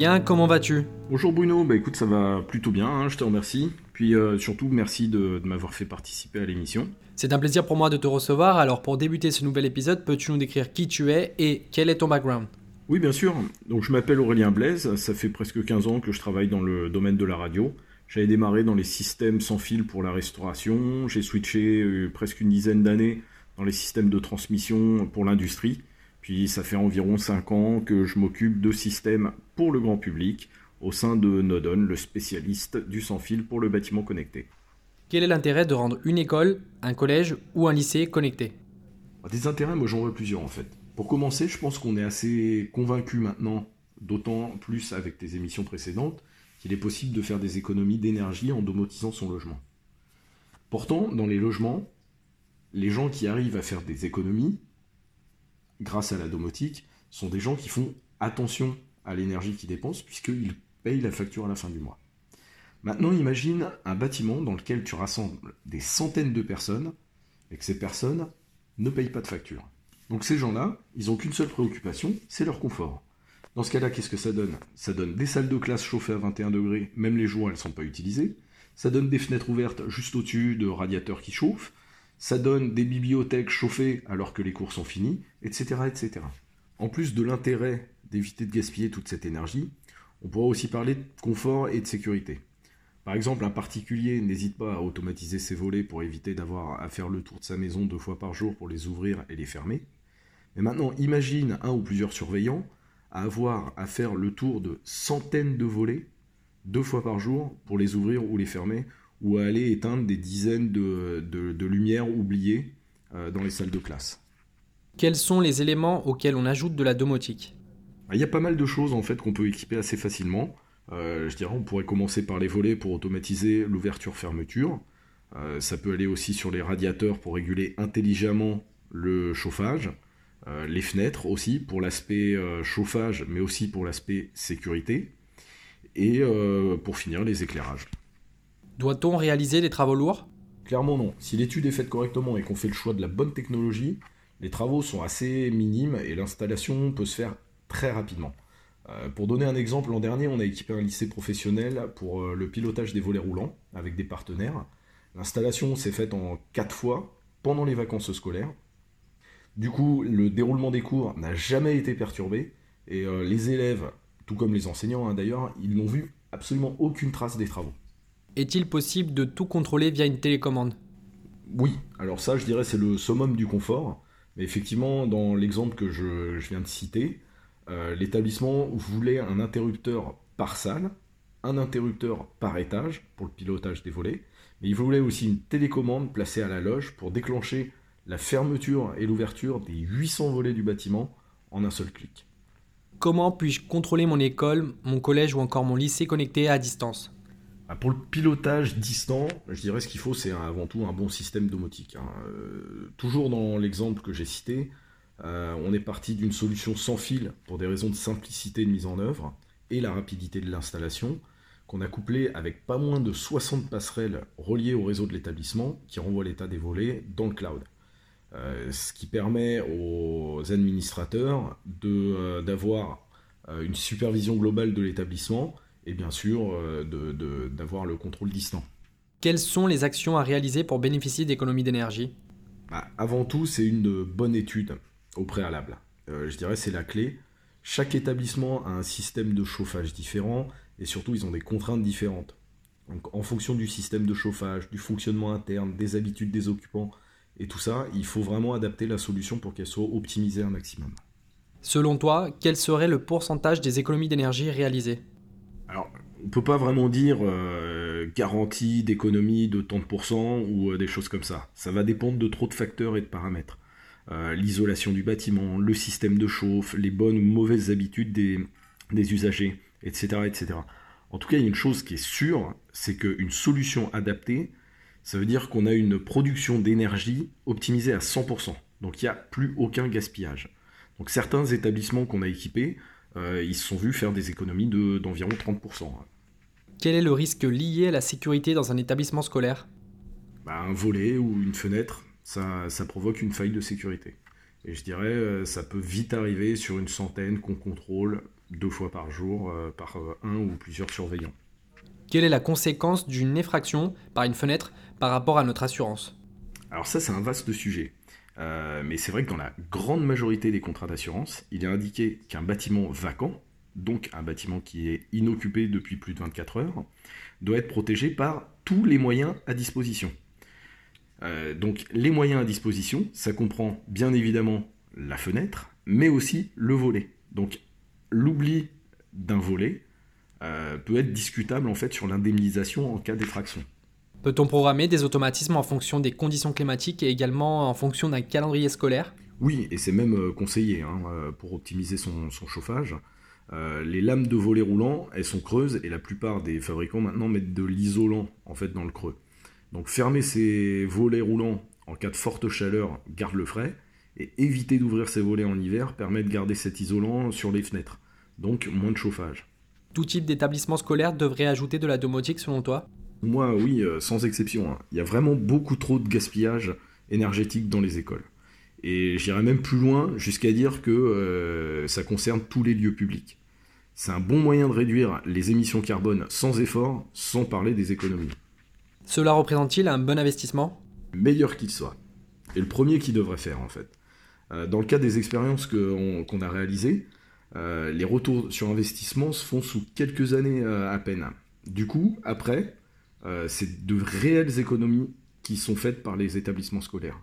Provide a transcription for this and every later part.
Aurélien, comment vas-tu? Bonjour Bruno, bah écoute ça va plutôt bien, hein, je te remercie. Puis euh, surtout merci de, m'avoir fait participer à l'émission. C'est un plaisir pour moi de te recevoir, alors pour débuter ce nouvel épisode, peux-tu nous décrire qui tu es et quel est ton background? Oui bien sûr, donc je m'appelle Aurélien Blaise, ça fait presque 15 ans que je travaille dans le domaine de la radio. J'avais démarré dans les systèmes sans fil pour la restauration, j'ai switché euh, presque une dizaine d'années dans les systèmes de transmission pour l'industrie. Puis ça fait environ 5 ans que je m'occupe de systèmes pour le grand public au sein de Nodon, le spécialiste du sans-fil pour le bâtiment connecté. Quel est l'intérêt de rendre une école, un collège ou un lycée connecté? Des intérêts, moi j'en vois plusieurs en fait. Pour commencer, je pense qu'on est assez convaincu maintenant, d'autant plus avec tes émissions précédentes, qu'il est possible de faire des économies d'énergie en domotisant son logement. Pourtant, dans les logements, les gens qui arrivent à faire des économies, grâce à la domotique, sont des gens qui font attention à l'énergie qu'ils dépensent, puisqu'ils payent la facture à la fin du mois. Maintenant, imagine un bâtiment dans lequel tu rassembles des centaines de personnes, et que ces personnes ne payent pas de facture. Donc ces gens-là, ils n'ont qu'une seule préoccupation, c'est leur confort. Dans ce cas-là, qu'est-ce que ça donne? Ça donne des salles de classe chauffées à 21 degrés, même les jours elles ne sont pas utilisées. Ça donne des fenêtres ouvertes juste au-dessus de radiateurs qui chauffent ça donne des bibliothèques chauffées alors que les cours sont finis, etc. etc. En plus de l'intérêt d'éviter de gaspiller toute cette énergie, on pourra aussi parler de confort et de sécurité. Par exemple, un particulier n'hésite pas à automatiser ses volets pour éviter d'avoir à faire le tour de sa maison deux fois par jour pour les ouvrir et les fermer. Mais maintenant, imagine un ou plusieurs surveillants à avoir à faire le tour de centaines de volets deux fois par jour pour les ouvrir ou les fermer ou à aller éteindre des dizaines de, lumières oubliées euh, dans les salles de classe. Quels sont les éléments auxquels on ajoute de la domotique? Il y a pas mal de choses en fait qu'on peut équiper assez facilement. Euh, je dirais on pourrait commencer par les volets pour automatiser l'ouverture-fermeture. Euh, ça peut aller aussi sur les radiateurs pour réguler intelligemment le chauffage. les fenêtres aussi pour l'aspect chauffage mais aussi pour l'aspect sécurité. Et pour finir les éclairages. Doit-on réaliser des travaux lourds? Clairement non. Si l'étude est faite correctement et qu'on fait le choix de la bonne technologie, les travaux sont assez minimes et l'installation peut se faire très rapidement. Euh, pour donner un exemple, l'an dernier, on a équipé un lycée professionnel pour euh, le pilotage des volets roulants avec des partenaires. L'installation s'est faite en 4 fois pendant les vacances scolaires. Du coup, le déroulement des cours n'a jamais été perturbé et euh, les élèves, tout comme les enseignants hein, d'ailleurs, ils n'ont vu absolument aucune trace des travaux. Est-il possible de tout contrôler via une télécommande? Oui, alors ça je dirais c'est le summum du confort. Mais effectivement, dans l'exemple que je, viens de citer, euh, l'établissement voulait un interrupteur par salle, un interrupteur par étage pour le pilotage des volets, mais il voulait aussi une télécommande placée à la loge pour déclencher la fermeture et l'ouverture des 800 volets du bâtiment en un seul clic. Comment puis-je contrôler mon école, mon collège ou encore mon lycée connecté à distance? Pour le pilotage distant, je dirais ce qu'il faut, c'est avant tout un bon système domotique. Hein. Euh, toujours dans l'exemple que j'ai cité, euh, on est parti d'une solution sans fil pour des raisons de simplicité de mise en œuvre et la rapidité de l'installation, qu'on a couplé avec pas moins de 60 passerelles reliées au réseau de l'établissement qui renvoient l'état des volets dans le cloud. Euh, ce qui permet aux administrateurs d'avoir une supervision globale de l'établissement et bien sûr euh, d'avoir le contrôle distant. Quelles sont les actions à réaliser pour bénéficier d'économies d'énergie? Bah, Avant tout, c'est une bonne étude au préalable. Euh, je dirais c'est la clé. Chaque établissement a un système de chauffage différent et surtout ils ont des contraintes différentes. Donc en fonction du système de chauffage, du fonctionnement interne, des habitudes des occupants et tout ça, il faut vraiment adapter la solution pour qu'elle soit optimisée un maximum. Selon toi, quel serait le pourcentage des économies d'énergie réalisées? On peut pas vraiment dire euh, garantie d'économie de tant de pourcents ou euh, des choses comme ça. Ça va dépendre de trop de facteurs et de paramètres. Euh, l'isolation du bâtiment, le système de chauffe, les bonnes ou mauvaises habitudes des, usagers, etc., etc. En tout cas, il y a une chose qui est sûre, c'est qu'une solution adaptée, ça veut dire qu'on a une production d'énergie optimisée à 100%. Donc il n'y a plus aucun gaspillage. Donc certains établissements qu'on a équipés, ils se sont vus faire des économies d'environ 30%. Quel est le risque lié à la sécurité dans un établissement scolaire? Bah, Un volet ou une fenêtre, ça, provoque une faille de sécurité. Et je dirais, euh, ça peut vite arriver sur une centaine qu'on contrôle deux fois par jour euh, par euh, un ou plusieurs surveillants. Quelle est la conséquence d'une effraction par une fenêtre par rapport à notre assurance? Alors ça, c'est un vaste sujet. Mais c'est vrai que dans la grande majorité des contrats d'assurance, il est indiqué qu'un bâtiment vacant, donc un bâtiment qui est inoccupé depuis plus de 24 heures, doit être protégé par tous les moyens à disposition. Euh, donc les moyens à disposition, ça comprend bien évidemment la fenêtre, mais aussi le volet. Donc l'oubli d'un volet euh, peut être discutable en fait sur l'indemnisation en cas d'effraction. Peut-on programmer des automatismes en fonction des conditions climatiques et également en fonction d'un calendrier scolaire? Oui, et c'est même euh, conseillé hein, pour optimiser son, son chauffage. les lames de volet roulant, elles sont creuses et la plupart des fabricants maintenant mettent de l'isolant en fait dans le creux. Donc fermer ces volets roulants en cas de forte chaleur garde le frais, et éviter d'ouvrir ces volets en hiver permet de garder cet isolant sur les fenêtres, donc moins de chauffage. Tout type d'établissement scolaire devrait ajouter de la domotique selon toi? Moi oui, euh, sans exception. Hein. Il y a vraiment beaucoup trop de gaspillage énergétique dans les écoles. Et j'irais même plus loin jusqu'à dire que euh, ça concerne tous les lieux publics. C'est un bon moyen de réduire les émissions carbone sans effort, sans parler des économies. Cela représente-t-il un bon investissement? Meilleur qu'il soit. Et le premier qui devrait faire en fait. Euh, dans le cas des expériences qu'on a réalisées, euh, les retours sur investissement se font sous quelques années à peine. Du coup, après, c'est de réelles économies qui sont faites par les établissements scolaires.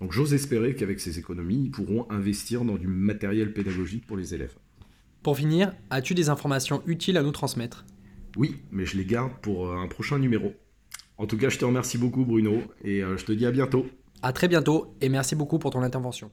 Donc j'ose espérer qu'avec ces économies, ils pourront investir dans du matériel pédagogique pour les élèves. Pour finir, as-tu des informations utiles à nous transmettre? Oui, mais je les garde pour un prochain numéro. En tout cas, je te remercie beaucoup Bruno et euh, je te dis à bientôt. À très bientôt et merci beaucoup pour ton intervention.